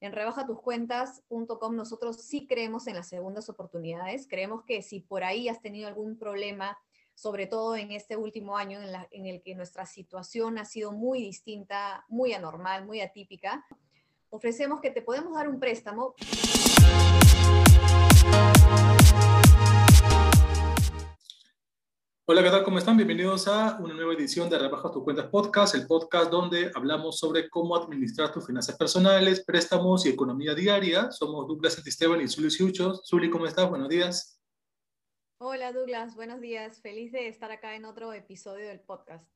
En rebajatuscuentas.com nosotros sí creemos en las segundas oportunidades. Creemos que si por ahí has tenido algún problema, sobre todo en este último año en, en el que nuestra situación ha sido muy distinta, muy anormal, muy atípica, ofrecemos que te podemos dar un préstamo. Hola, ¿qué tal? ¿Cómo están? Bienvenidos a una nueva edición de Rebaja tus cuentas podcast, el podcast donde hablamos sobre cómo administrar tus finanzas personales, préstamos y economía diaria. Somos Douglas Santisteban y Zuli Siuchos. Zuli, ¿cómo estás? Buenos días. Hola Douglas, buenos días. Feliz de estar acá en otro episodio del podcast.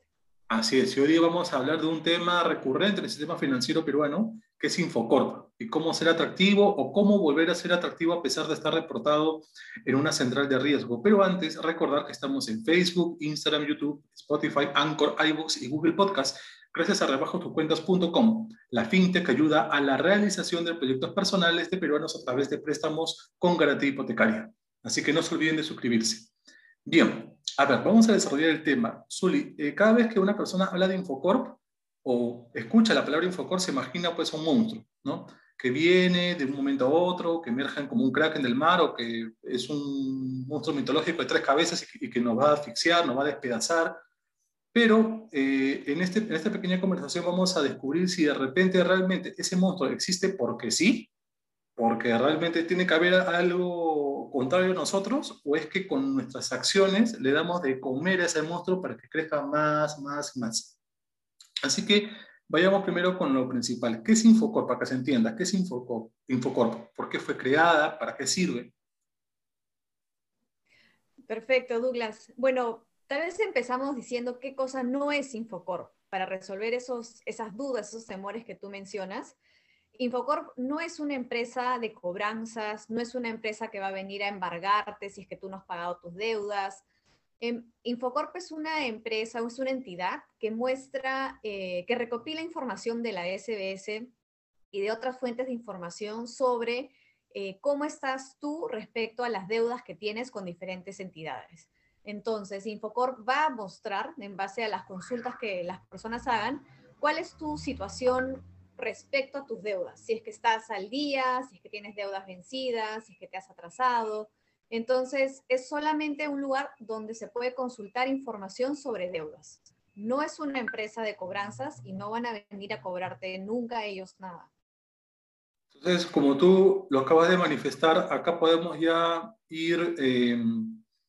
Así es, y hoy vamos a hablar de un tema recurrente en el sistema financiero peruano, que es Infocorp, cómo ser atractivo o cómo volver a ser atractivo a pesar de estar reportado en una central de riesgo. Pero antes, recordar que estamos en Facebook, Instagram, YouTube, Spotify, Anchor, iBooks y Google Podcast, gracias a rebajotuscuentas.com, la fintech ayuda a la realización de proyectos personales de peruanos a través de préstamos con garantía hipotecaria. Así que no se olviden de suscribirse. Bien, a ver, vamos a desarrollar el tema. Zuli, eh, cada vez que una persona habla de Infocorp o escucha la palabra Infocorp, se imagina pues un monstruo, ¿no? Que viene de un momento a otro, que emerge como un kraken del mar o que es un monstruo mitológico de tres cabezas y que, nos va a asfixiar, nos va a despedazar. Pero eh, en, este, en esta pequeña conversación vamos a descubrir si de repente realmente ese monstruo existe porque sí, porque realmente tiene que haber algo contrario a nosotros o es que con nuestras acciones le damos de comer a ese monstruo para que crezca más, más, más. Así que vayamos primero con lo principal. ¿Qué es Infocorp? Para que se entienda, ¿qué es Infocorp? ¿Por qué fue creada? ¿Para qué sirve? Perfecto, Douglas. Bueno, tal vez empezamos diciendo qué cosa no es Infocorp para resolver esos, esas dudas, esos temores que tú mencionas. Infocorp no es una empresa de cobranzas, no es una empresa que va a venir a embargarte si es que tú no has pagado tus deudas. Em, Infocorp es una empresa, es una entidad que muestra, eh, que recopila información de la SBS y de otras fuentes de información sobre eh, cómo estás tú respecto a las deudas que tienes con diferentes entidades. Entonces, Infocorp va a mostrar, en base a las consultas que las personas hagan, cuál es tu situación respecto a tus deudas, si es que estás al día, si es que tienes deudas vencidas, si es que te has atrasado. Entonces, es solamente un lugar donde se puede consultar información sobre deudas. No es una empresa de cobranzas y no van a venir a cobrarte nunca ellos nada. Entonces, como tú lo acabas de manifestar, acá podemos ya ir eh,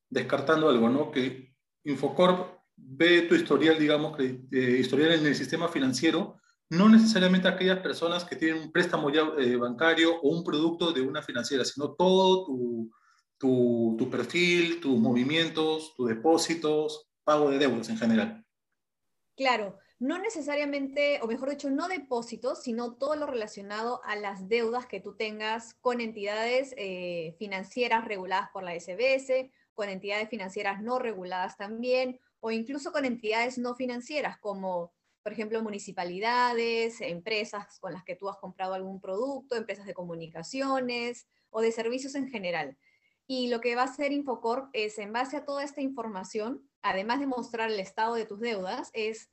descartando algo, ¿no? Que Infocorp ve tu historial, digamos, eh, historial en el sistema financiero no necesariamente aquellas personas que tienen un préstamo ya, eh, bancario o un producto de una financiera, sino todo tu, tu, tu, perfil, tus movimientos, tus depósitos, pago de deudas en general. Claro, no necesariamente, o mejor dicho, no depósitos, sino todo lo relacionado a las deudas que tú tengas con entidades eh, financieras reguladas por la SBS, con entidades financieras no reguladas también, o incluso con entidades no financieras como por ejemplo, municipalidades, empresas con las que tú has comprado algún producto, empresas de comunicaciones o de servicios en general. Y lo que va a hacer Infocorp es, en base a toda esta información, además de mostrar el estado de tus deudas, es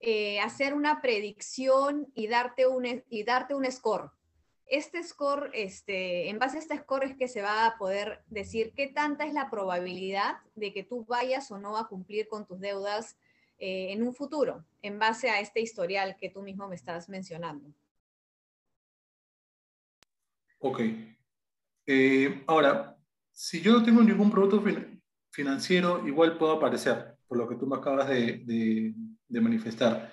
eh, hacer una predicción y darte un, y darte un score. Este score, este, en base a este score es que se va a poder decir qué tanta es la probabilidad de que tú vayas o no a cumplir con tus deudas eh, en un futuro, en base a este historial que tú mismo me estás mencionando. Ok. Eh, ahora, si yo no tengo ningún producto financiero, igual puedo aparecer, por lo que tú me acabas de, manifestar.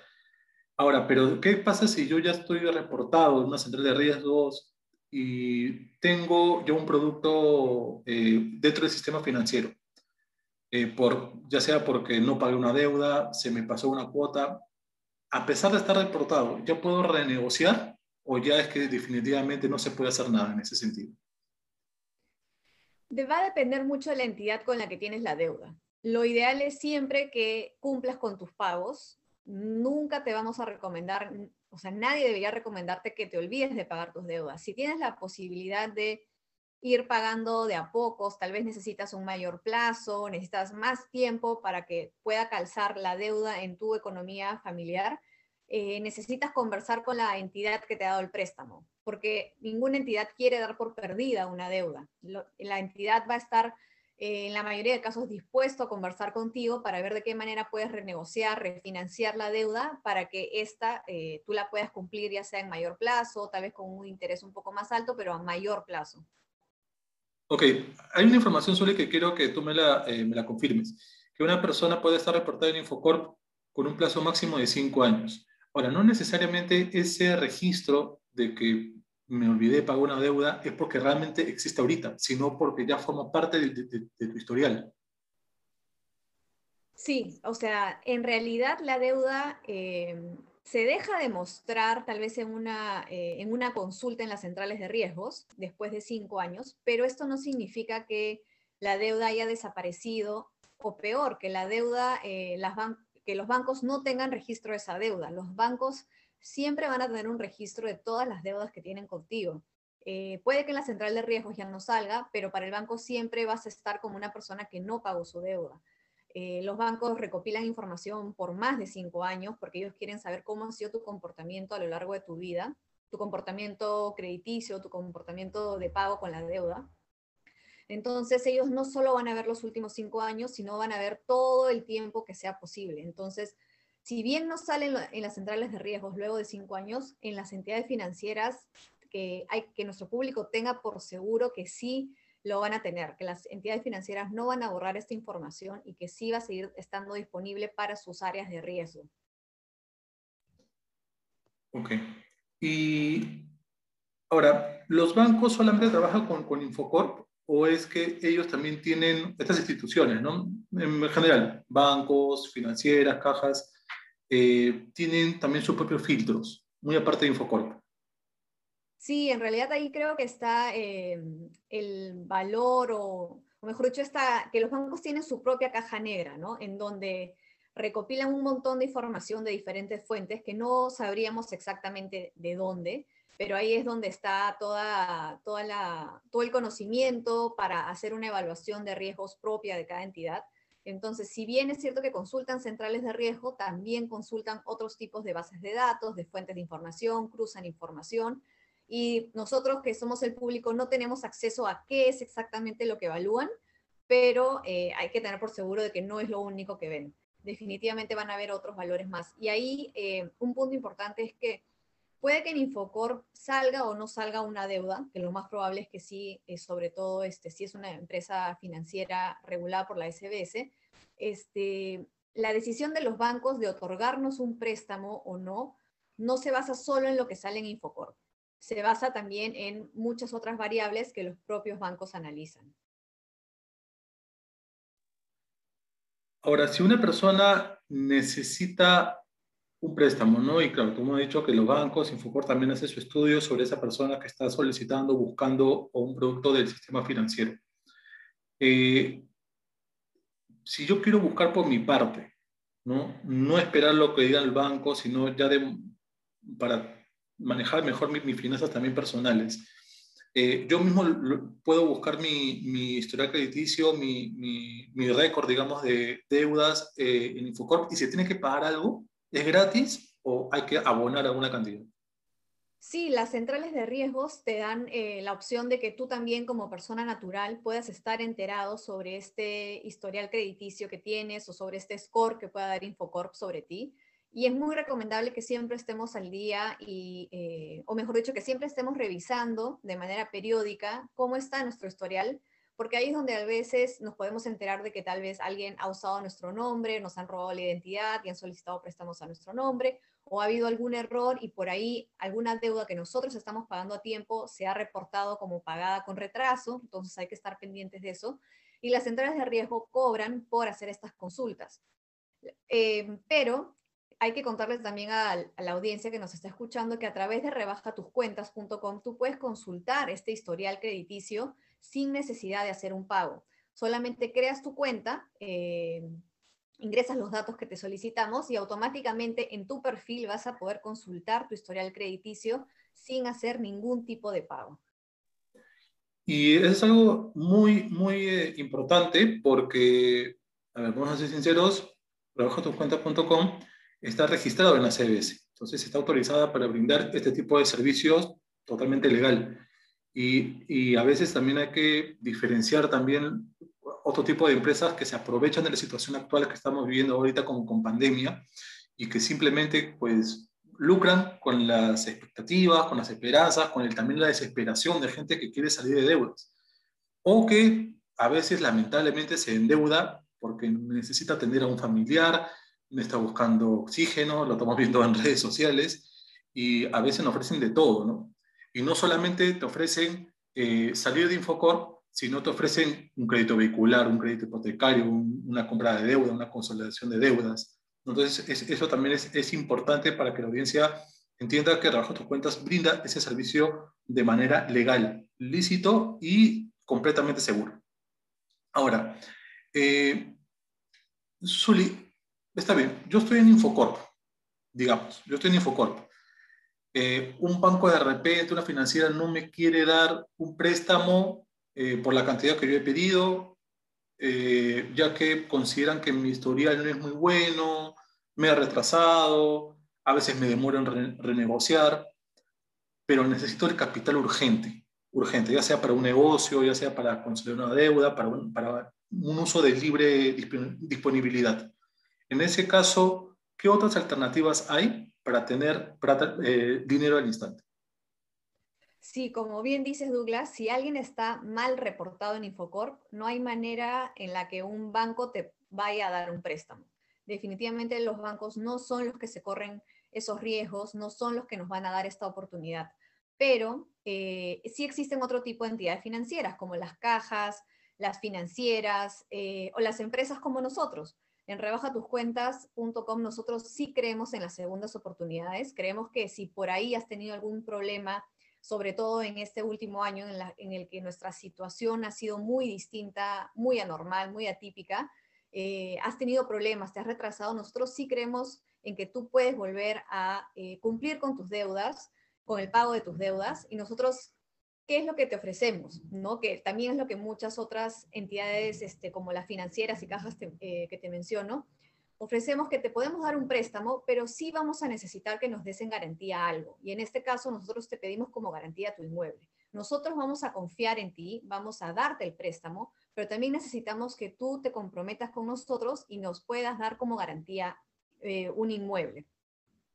Ahora, pero ¿qué pasa si yo ya estoy reportado en una central de riesgos y tengo yo un producto eh, dentro del sistema financiero? Eh, por, ya sea porque no pagué una deuda, se me pasó una cuota, a pesar de estar reportado, ¿ya puedo renegociar o ya es que definitivamente no se puede hacer nada en ese sentido? Va a depender mucho de la entidad con la que tienes la deuda. Lo ideal es siempre que cumplas con tus pagos. Nunca te vamos a recomendar, o sea, nadie debería recomendarte que te olvides de pagar tus deudas. Si tienes la posibilidad de ir pagando de a pocos, tal vez necesitas un mayor plazo, necesitas más tiempo para que pueda calzar la deuda en tu economía familiar, eh, necesitas conversar con la entidad que te ha dado el préstamo. Porque ninguna entidad quiere dar por perdida una deuda. la entidad va a estar eh, en la mayoría de casos dispuesto a conversar contigo para ver de qué manera puedes renegociar, refinanciar la deuda para que esta eh, tú la puedas cumplir ya sea en mayor plazo, tal vez con un interés un poco más alto, pero a mayor plazo. Ok, hay una información sobre que quiero que tú me la, eh, me la confirmes, que una persona puede estar reportada en Infocorp con un plazo máximo de cinco años. Ahora, no necesariamente ese registro de que me olvidé de pagar una deuda es porque realmente existe ahorita, sino porque ya forma parte de, tu historial. Sí, o sea, en realidad la deuda eh, se deja de mostrar tal vez en una, eh, en una consulta en las centrales de riesgos después de cinco años, pero esto no significa que la deuda haya desaparecido o peor, que la deuda, eh, las que los bancos no tengan registro de esa deuda. Los bancos siempre van a tener un registro de todas las deudas que tienen contigo. Eh, puede que en la central de riesgos ya no salga, pero para el banco siempre vas a estar como una persona que no pagó su deuda. Eh, los bancos recopilan información por más de cinco años porque ellos quieren saber cómo ha sido tu comportamiento a lo largo de tu vida, tu comportamiento crediticio, tu comportamiento de pago con la deuda. Entonces ellos no solo van a ver los últimos cinco años, sino van a ver todo el tiempo que sea posible. Entonces, si bien no salen en las centrales de riesgos luego de cinco años, en las entidades financieras que, hay, que nuestro público tenga por seguro que sí lo van a tener, que las entidades financieras no van a borrar esta información y que sí va a seguir estando disponible para sus áreas de riesgo. Ok. Y ahora, ¿los bancos solamente trabajan con, con Infocorp o es que ellos también tienen estas instituciones, ¿no? En general, bancos, financieras, cajas, eh, tienen también sus propios filtros, muy aparte de Infocorp. Sí, en realidad ahí creo que está eh, el valor, o, mejor dicho, está, que los bancos tienen su propia caja negra, ¿no? En donde recopilan un montón de información de diferentes fuentes que no sabríamos exactamente de dónde, pero ahí es donde está toda, toda la, todo el conocimiento para hacer una evaluación de riesgos propia de cada entidad entonces, si bien es cierto que consultan centrales de riesgo, también consultan otros tipos de bases de datos, de fuentes de información, cruzan información. Y nosotros que somos el público no tenemos acceso a qué es exactamente lo que evalúan, pero eh, hay que tener por seguro de que no es lo único que ven. Definitivamente van a haber otros valores más. Y ahí eh, un punto importante es que puede que en Infocor salga o no salga una deuda, que lo más probable es que sí, eh, sobre todo este, si es una empresa financiera regulada por la SBS, este, la decisión de los bancos de otorgarnos un préstamo o no, no se basa solo en lo que sale en Infocorp. Se basa también en muchas otras variables que los propios bancos analizan. Ahora, si una persona necesita un préstamo, ¿no? Y claro, como he dicho que los bancos, Infocorp también hace su estudio sobre esa persona que está solicitando, buscando un producto del sistema financiero. Eh, si yo quiero buscar por mi parte, ¿no? no esperar lo que diga el banco, sino ya de, para manejar mejor mis, finanzas también personales. Eh, yo mismo puedo buscar mi, mi historial crediticio, mi, mi, mi, récord, digamos, de deudas eh, en Infocorp y si tiene que pagar algo, ¿es gratis o hay que abonar alguna cantidad? Sí, las centrales de riesgos te dan eh, la opción de que tú también como persona natural puedas estar enterado sobre este historial crediticio que tienes o sobre este score que pueda dar Infocorp sobre ti. Y es muy recomendable que siempre estemos al día y, eh, o mejor dicho, que siempre estemos revisando de manera periódica cómo está nuestro historial, porque ahí es donde a veces nos podemos enterar de que tal vez alguien ha usado nuestro nombre, nos han robado la identidad y han solicitado préstamos a nuestro nombre, o ha habido algún error y por ahí alguna deuda que nosotros estamos pagando a tiempo se ha reportado como pagada con retraso, entonces hay que estar pendientes de eso. Y las centrales de riesgo cobran por hacer estas consultas. Eh, pero hay que contarles también a, a, la audiencia que nos está escuchando que a través de rebajatucuentas.com tú puedes consultar este historial crediticio sin necesidad de hacer un pago. Solamente creas tu cuenta, eh, ingresas los datos que te solicitamos y automáticamente en tu perfil vas a poder consultar tu historial crediticio sin hacer ningún tipo de pago. Y es algo muy, muy eh, importante porque, a ver, vamos a ser sinceros, trabajatucuenta.com está registrado en la CBS, entonces está autorizada para brindar este tipo de servicios totalmente legal. Y, a veces también hay que diferenciar también otro tipo de empresas que se aprovechan de la situación actual que estamos viviendo ahorita con, con pandemia y que simplemente pues lucran con las expectativas, con las esperanzas, con el, también la desesperación de gente que quiere salir de deudas. O que a veces lamentablemente se endeuda porque necesita atender a un familiar, está buscando oxígeno, lo estamos viendo en redes sociales, y a veces nos ofrecen de todo, ¿no? Y no solamente te ofrecen eh, salir de Infocor, sino te ofrecen un crédito vehicular, un crédito hipotecario, una compra de deuda, una consolidación de deudas. Entonces, eso también es, es, importante para que la audiencia entienda que Trabajo tus cuentas brinda ese servicio de manera legal, lícito y completamente seguro. Ahora, eh, está bien, yo estoy en Infocorp, digamos, yo estoy en Infocorp. Eh, un banco de repente, una financiera no me quiere dar un préstamo eh, por la cantidad que yo he pedido, eh, ya que consideran que mi historial no es muy bueno, me ha retrasado, a veces me demoro en renegociar, pero necesito el capital urgente, urgente, ya sea para un negocio, ya sea para conseguir una deuda, para un, para un uso de libre disponibilidad. En ese caso, ¿qué otras alternativas hay para tener eh, dinero al instante? Sí, como bien dices Douglas, si alguien está mal reportado en Infocorp, no hay manera en la que un banco te vaya a dar un préstamo. Definitivamente los bancos no son los que se corren esos riesgos, no son los que nos van a dar esta oportunidad. Pero eh, sí existen otro tipo de entidades financieras, como las cajas, las financieras eh, o las empresas como nosotros. En rebajatuScuentas.com nosotros sí creemos en las segundas oportunidades. Creemos que si por ahí has tenido algún problema sobre todo en este último año en, el que nuestra situación ha sido muy distinta, muy anormal, muy atípica, eh, has tenido problemas, te has retrasado, nosotros sí creemos en que tú puedes volver a eh, cumplir con tus deudas, con el pago de tus deudas, y nosotros, ¿qué es lo que te ofrecemos? ¿No? Que también es lo que muchas otras entidades, este, como las financieras y cajas eh, que te menciono, ofrecemos que te podemos dar un préstamo, pero sí vamos a necesitar que nos des en garantía algo. Y en este caso nosotros te pedimos como garantía tu inmueble. Nosotros vamos a confiar en ti, vamos a darte el préstamo, pero también necesitamos que tú te comprometas con nosotros y nos puedas dar como garantía eh, un inmueble.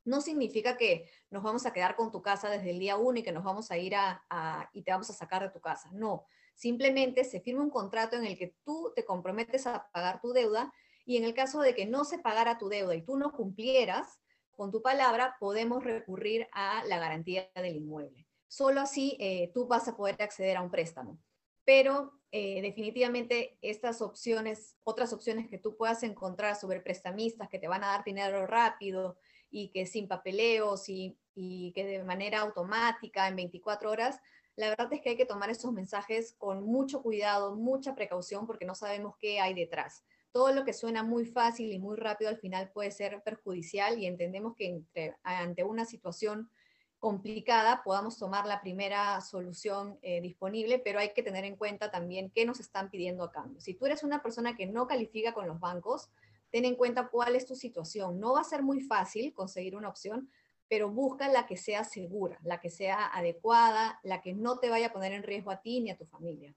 No significa que nos vamos a quedar con tu casa desde el día uno y que nos vamos a ir a, y te vamos a sacar de tu casa. No, simplemente se firma un contrato en el que tú te comprometes a pagar tu deuda y en el caso de que no se pagara tu deuda y tú no cumplieras con tu palabra, podemos recurrir a la garantía del inmueble. Solo así eh, tú vas a poder acceder a un préstamo. Pero eh, definitivamente estas opciones, otras opciones que tú puedas encontrar sobre prestamistas que te van a dar dinero rápido y que sin papeleos y, y que de manera automática en 24 horas, la verdad es que hay que tomar esos mensajes con mucho cuidado, mucha precaución, porque no sabemos qué hay detrás todo lo que suena muy fácil y muy rápido al final puede ser perjudicial y entendemos que ante una situación complicada podamos tomar la primera solución eh, disponible, pero hay que tener en cuenta también qué nos están pidiendo a cambio. Si tú eres una persona que no califica con los bancos, ten en cuenta cuál es tu situación. No va a ser muy fácil conseguir una opción, pero busca la que sea segura, la que sea adecuada, la que no te vaya a poner en riesgo a ti ni a tu familia.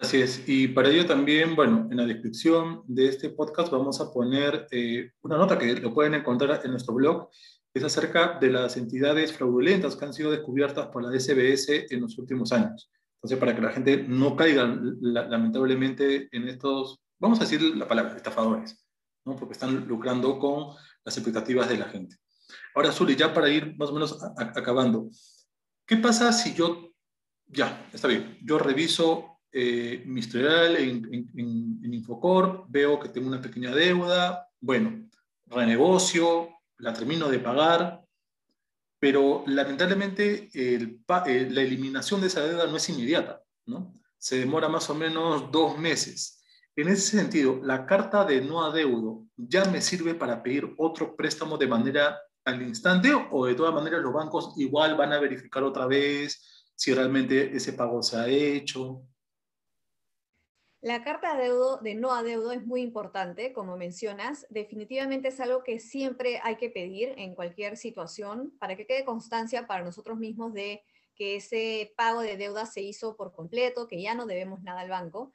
Así es, y para ello también, bueno, en la descripción de este podcast vamos a poner eh, una nota que lo pueden encontrar en nuestro blog, es acerca de las entidades fraudulentas que han sido descubiertas por la SBS en los últimos años. Entonces, para que la gente no caiga lamentablemente en estos, vamos a decir la palabra, estafadores, ¿no? porque están lucrando con las expectativas de la gente. Ahora, Zuli, ya para ir más o menos acabando, ¿qué pasa si yo, ya, está bien, yo reviso eh, mi historial en, en, Infocorp, veo que tengo una pequeña deuda, bueno, renegocio, la termino de pagar, pero lamentablemente el, eh, la eliminación de esa deuda no es inmediata, ¿no? Se demora más o menos dos meses. En ese sentido, la carta de no adeudo ya me sirve para pedir otro préstamo de manera al instante o de todas maneras los bancos igual van a verificar otra vez si realmente ese pago se ha hecho. La carta de, de no adeudo es muy importante, como mencionas. Definitivamente es algo que siempre hay que pedir en cualquier situación para que quede constancia para nosotros mismos de que ese pago de deuda se hizo por completo, que ya no debemos nada al banco.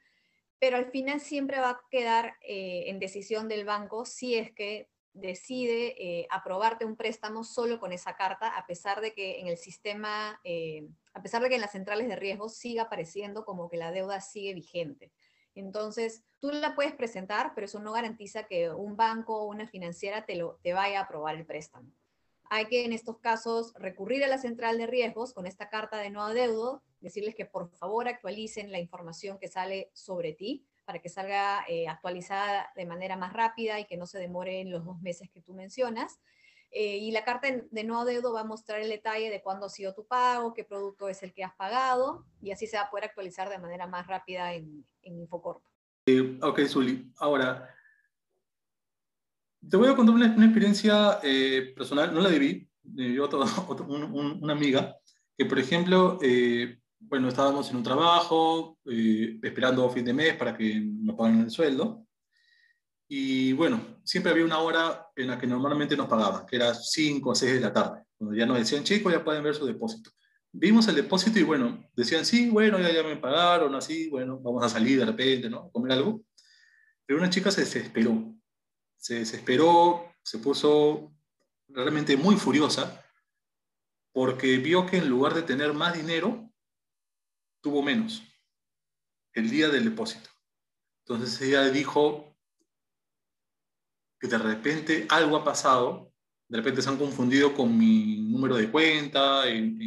Pero al final siempre va a quedar eh, en decisión del banco si es que decide eh, aprobarte un préstamo solo con esa carta, a pesar de que en el sistema, eh, a pesar de que en las centrales de riesgo siga apareciendo como que la deuda sigue vigente. Entonces, tú la puedes presentar, pero eso no garantiza que un banco o una financiera te, lo, te vaya a aprobar el préstamo. Hay que en estos casos recurrir a la central de riesgos con esta carta de no adeudo, decirles que por favor actualicen la información que sale sobre ti para que salga eh, actualizada de manera más rápida y que no se demore en los dos meses que tú mencionas. Eh, y la carta de no adeudo va a mostrar el detalle de cuándo ha sido tu pago, qué producto es el que has pagado, y así se va a poder actualizar de manera más rápida en, en Infocorp. Eh, ok, Zuli. Ahora, te voy a contar una, experiencia eh, personal, no la debí, yo otra, una amiga, que por ejemplo, eh, bueno, estábamos en un trabajo, esperando fin de mes para que nos paguen el sueldo, y bueno, siempre había una hora en la que normalmente nos pagaban, que era 5 o 6 de la tarde, cuando ya nos decían, chicos, ya pueden ver su depósito vimos el depósito y bueno, decían, sí, bueno, ya, ya me pagaron, así, bueno, vamos a salir de repente, ¿no? A comer algo. Pero una chica se desesperó, se desesperó, se puso realmente muy furiosa porque vio que en lugar de tener más dinero, tuvo menos el día del depósito. Entonces ella dijo que de repente algo ha pasado, de repente se han confundido con mi número de cuenta, en,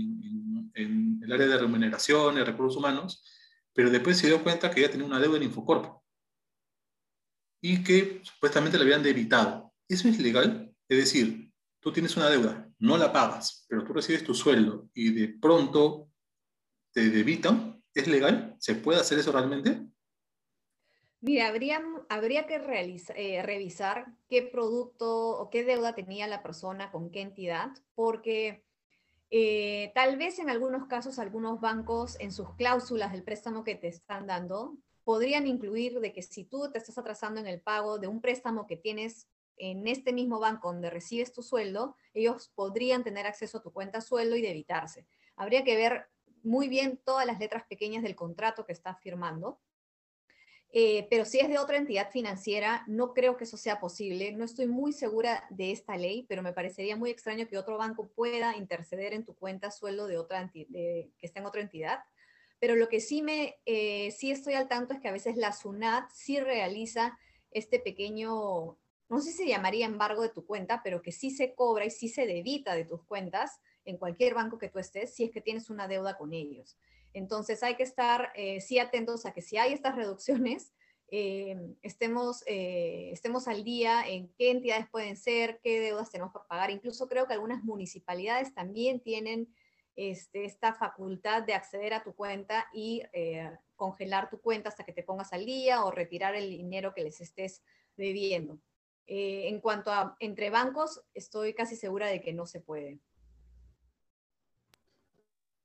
en el área de remuneración y recursos humanos, pero después se dio cuenta que ella tenía una deuda en Infocorp y que supuestamente le habían debitado. ¿Eso es legal? Es decir, tú tienes una deuda, no la pagas, pero tú recibes tu sueldo y de pronto te debitan. ¿Es legal? ¿Se puede hacer eso realmente? Mira, habría, habría que eh, revisar qué producto o qué deuda tenía la persona con qué entidad, porque eh, tal vez en algunos casos algunos bancos en sus cláusulas del préstamo que te están dando podrían incluir de que si tú te estás atrasando en el pago de un préstamo que tienes en este mismo banco donde recibes tu sueldo, ellos podrían tener acceso a tu cuenta sueldo y debitarse. Habría que ver muy bien todas las letras pequeñas del contrato que estás firmando eh, pero si es de otra entidad financiera, no creo que eso sea posible. No estoy muy segura de esta ley, pero me parecería muy extraño que otro banco pueda interceder en tu cuenta sueldo de otra que está en otra entidad. Pero lo que sí, me, eh, sí estoy al tanto es que a veces la SUNAT sí realiza este pequeño, no sé si se llamaría embargo de tu cuenta, pero que sí se cobra y sí se debita de tus cuentas en cualquier banco que tú estés si es que tienes una deuda con ellos. Entonces hay que estar eh, sí atentos a que si hay estas reducciones, eh, estemos, eh, estemos al día en qué entidades pueden ser, qué deudas tenemos por pagar. Incluso creo que algunas municipalidades también tienen este, esta facultad de acceder a tu cuenta y congelar tu cuenta hasta que te pongas al día o retirar el dinero que les estés debiendo. en cuanto a entre bancos, estoy casi segura de que no se puede.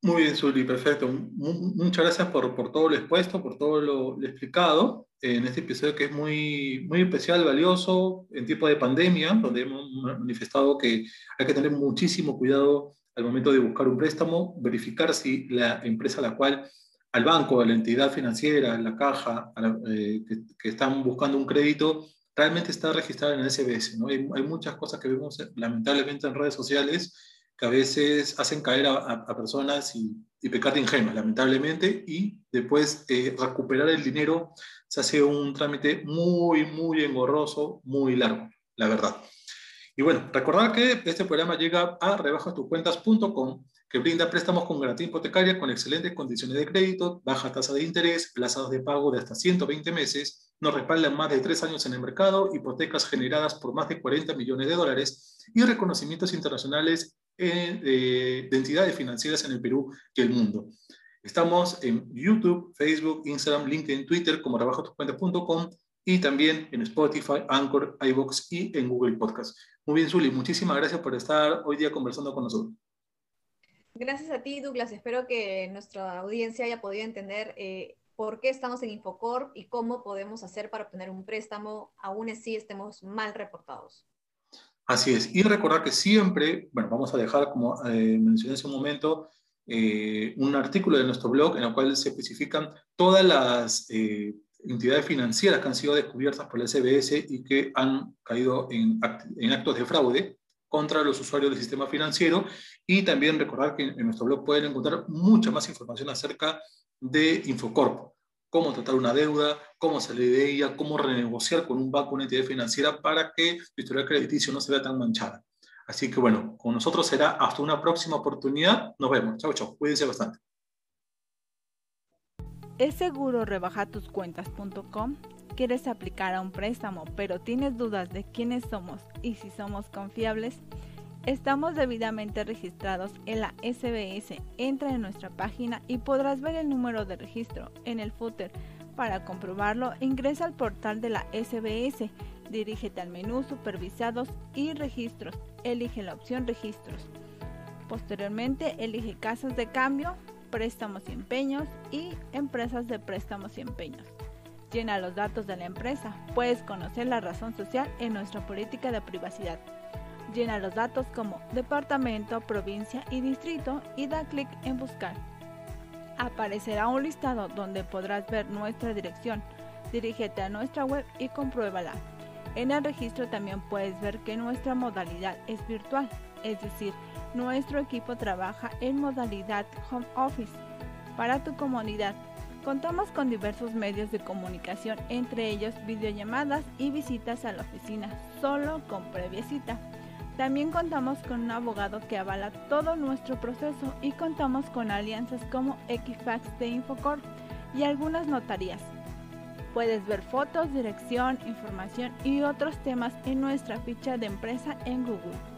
Muy bien, Zuli, perfecto. muchas gracias por, por, todo lo expuesto, por todo lo, explicado en este episodio que es muy, muy especial, valioso, en tiempo de pandemia, donde hemos manifestado que hay que tener muchísimo cuidado al momento de buscar un préstamo, verificar si la empresa a la cual, al banco, a la entidad financiera, a la caja, eh, que, están buscando un crédito, realmente está registrada en el SBS. ¿no? Hay, hay muchas cosas que vemos lamentablemente en redes sociales que a veces hacen caer a, personas y, pecar de ingenuos, lamentablemente, y después eh, recuperar el dinero se hace un trámite muy, muy engorroso, muy largo, la verdad. Y bueno, recordar que este programa llega a rebajastucuentas.com, que brinda préstamos con garantía hipotecaria con excelentes condiciones de crédito, baja tasa de interés, plazos de pago de hasta 120 meses, nos respaldan más de tres años en el mercado, hipotecas generadas por más de 40 millones de dólares y reconocimientos internacionales de entidades financieras en el Perú y el mundo. Estamos en YouTube, Facebook, Instagram, LinkedIn, Twitter como trabajotuscuentas.com y también en Spotify, Anchor, iBox y en Google Podcast. Muy bien, Zuli, muchísimas gracias por estar hoy día conversando con nosotros. Gracias a ti, Douglas. Espero que nuestra audiencia haya podido entender eh, por qué estamos en Infocorp y cómo podemos hacer para obtener un préstamo, aún así estemos mal reportados. Así es. Y recordar que siempre, bueno, vamos a dejar, como eh, mencioné hace un momento, eh, un artículo de nuestro blog en el cual se especifican todas las eh, entidades financieras que han sido descubiertas por el SBS y que han caído en, en actos de fraude contra los usuarios del sistema financiero. Y también recordar que en nuestro blog pueden encontrar mucha más información acerca de Infocorp, cómo tratar una deuda, cómo salir de ella, cómo renegociar con un banco, una entidad financiera para que tu historial crediticio no se vea tan manchada. Así que bueno, con nosotros será hasta una próxima oportunidad. Nos vemos. Chao, chao. Cuídense bastante. ¿Es seguro rebajatuscuentas.com? ¿Quieres aplicar a un préstamo pero tienes dudas de quiénes somos y si somos confiables? Estamos debidamente registrados en la SBS. Entra en nuestra página y podrás ver el número de registro en el footer. Para comprobarlo, ingresa al portal de la SBS, dirígete al menú Supervisados y Registros. Elige la opción Registros. Posteriormente, elige Casas de Cambio, Préstamos y Empeños y Empresas de Préstamos y Empeños. Llena los datos de la empresa. Puedes conocer la razón social en nuestra política de privacidad. Llena los datos como departamento, provincia y distrito y da clic en buscar. Aparecerá un listado donde podrás ver nuestra dirección. Dirígete a nuestra web y compruébala. En el registro también puedes ver que nuestra modalidad es virtual, es decir, nuestro equipo trabaja en modalidad home office. Para tu comunidad, contamos con diversos medios de comunicación, entre ellos videollamadas y visitas a la oficina, solo con previa cita. También contamos con un abogado que avala todo nuestro proceso y contamos con alianzas como Equifax de Infocorp y algunas notarías. Puedes ver fotos, dirección, información y otros temas en nuestra ficha de empresa en Google.